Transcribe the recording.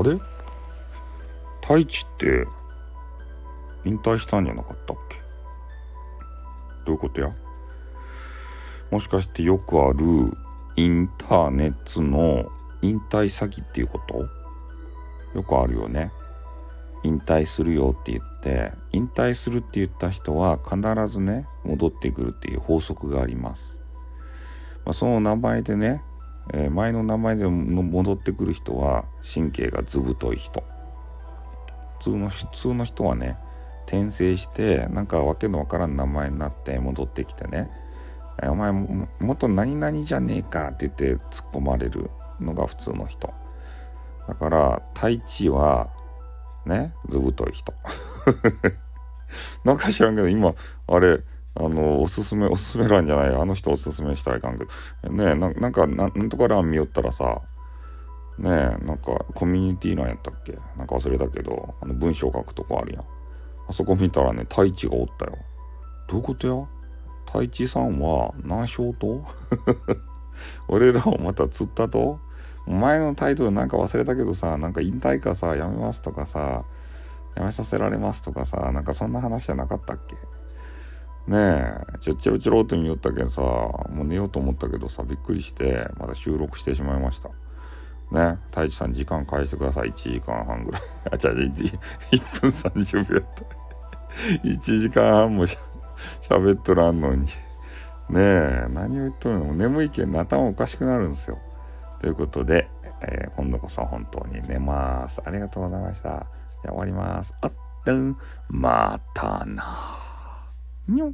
あれ？太一って引退したんじゃなかったっけ？どういうことや？もしかしてよくあるインターネットの引退詐欺っていうこと？よくあるよね。引退するよって言って引退するって言った人は必ずね戻ってくるっていう法則があります。まあ、その名前でね、えー、前の名前で戻ってくる人は神経がずぶとい人。普通の普通の人はね転生してなんかわけのわからん名前になって戻ってきてね「えお前も元何々じゃねえか」って言って突っ込まれるのが普通の人。だから太一はねずぶとい人。なんか知らんけど今あれあのおすすめおすすめ欄じゃないあの人おすすめしたらいかんけどねなんかなんとか欄見よったらさねえなんかコミュニティ欄やったっけ？なんか忘れたけどあの文章書くとこあるやん。あそこ見たらね太一がおったよ。どういうことや？太一さんは何勝と？俺らをまた釣ったと？前のタイトルなんか忘れたけどさなんか引退かさやめますとかさやめさせられますとかさなんかそんな話じゃなかったっけ？ねえちょっちょろちょろっと見よったけんさもう寝ようと思ったけどさびっくりしてまだ収録してしまいました。ね太一さん時間返してください。1時間半ぐらい。あ違う違う 1, 分30秒やった。1時間半もしゃべっとらんのに。ねえ何を言っとるの？眠いけん頭おかしくなるんですよ。ということで、えー、今度こそ本当に寝ます。ありがとうございました。じゃあ終わります。あったん。またな。にょ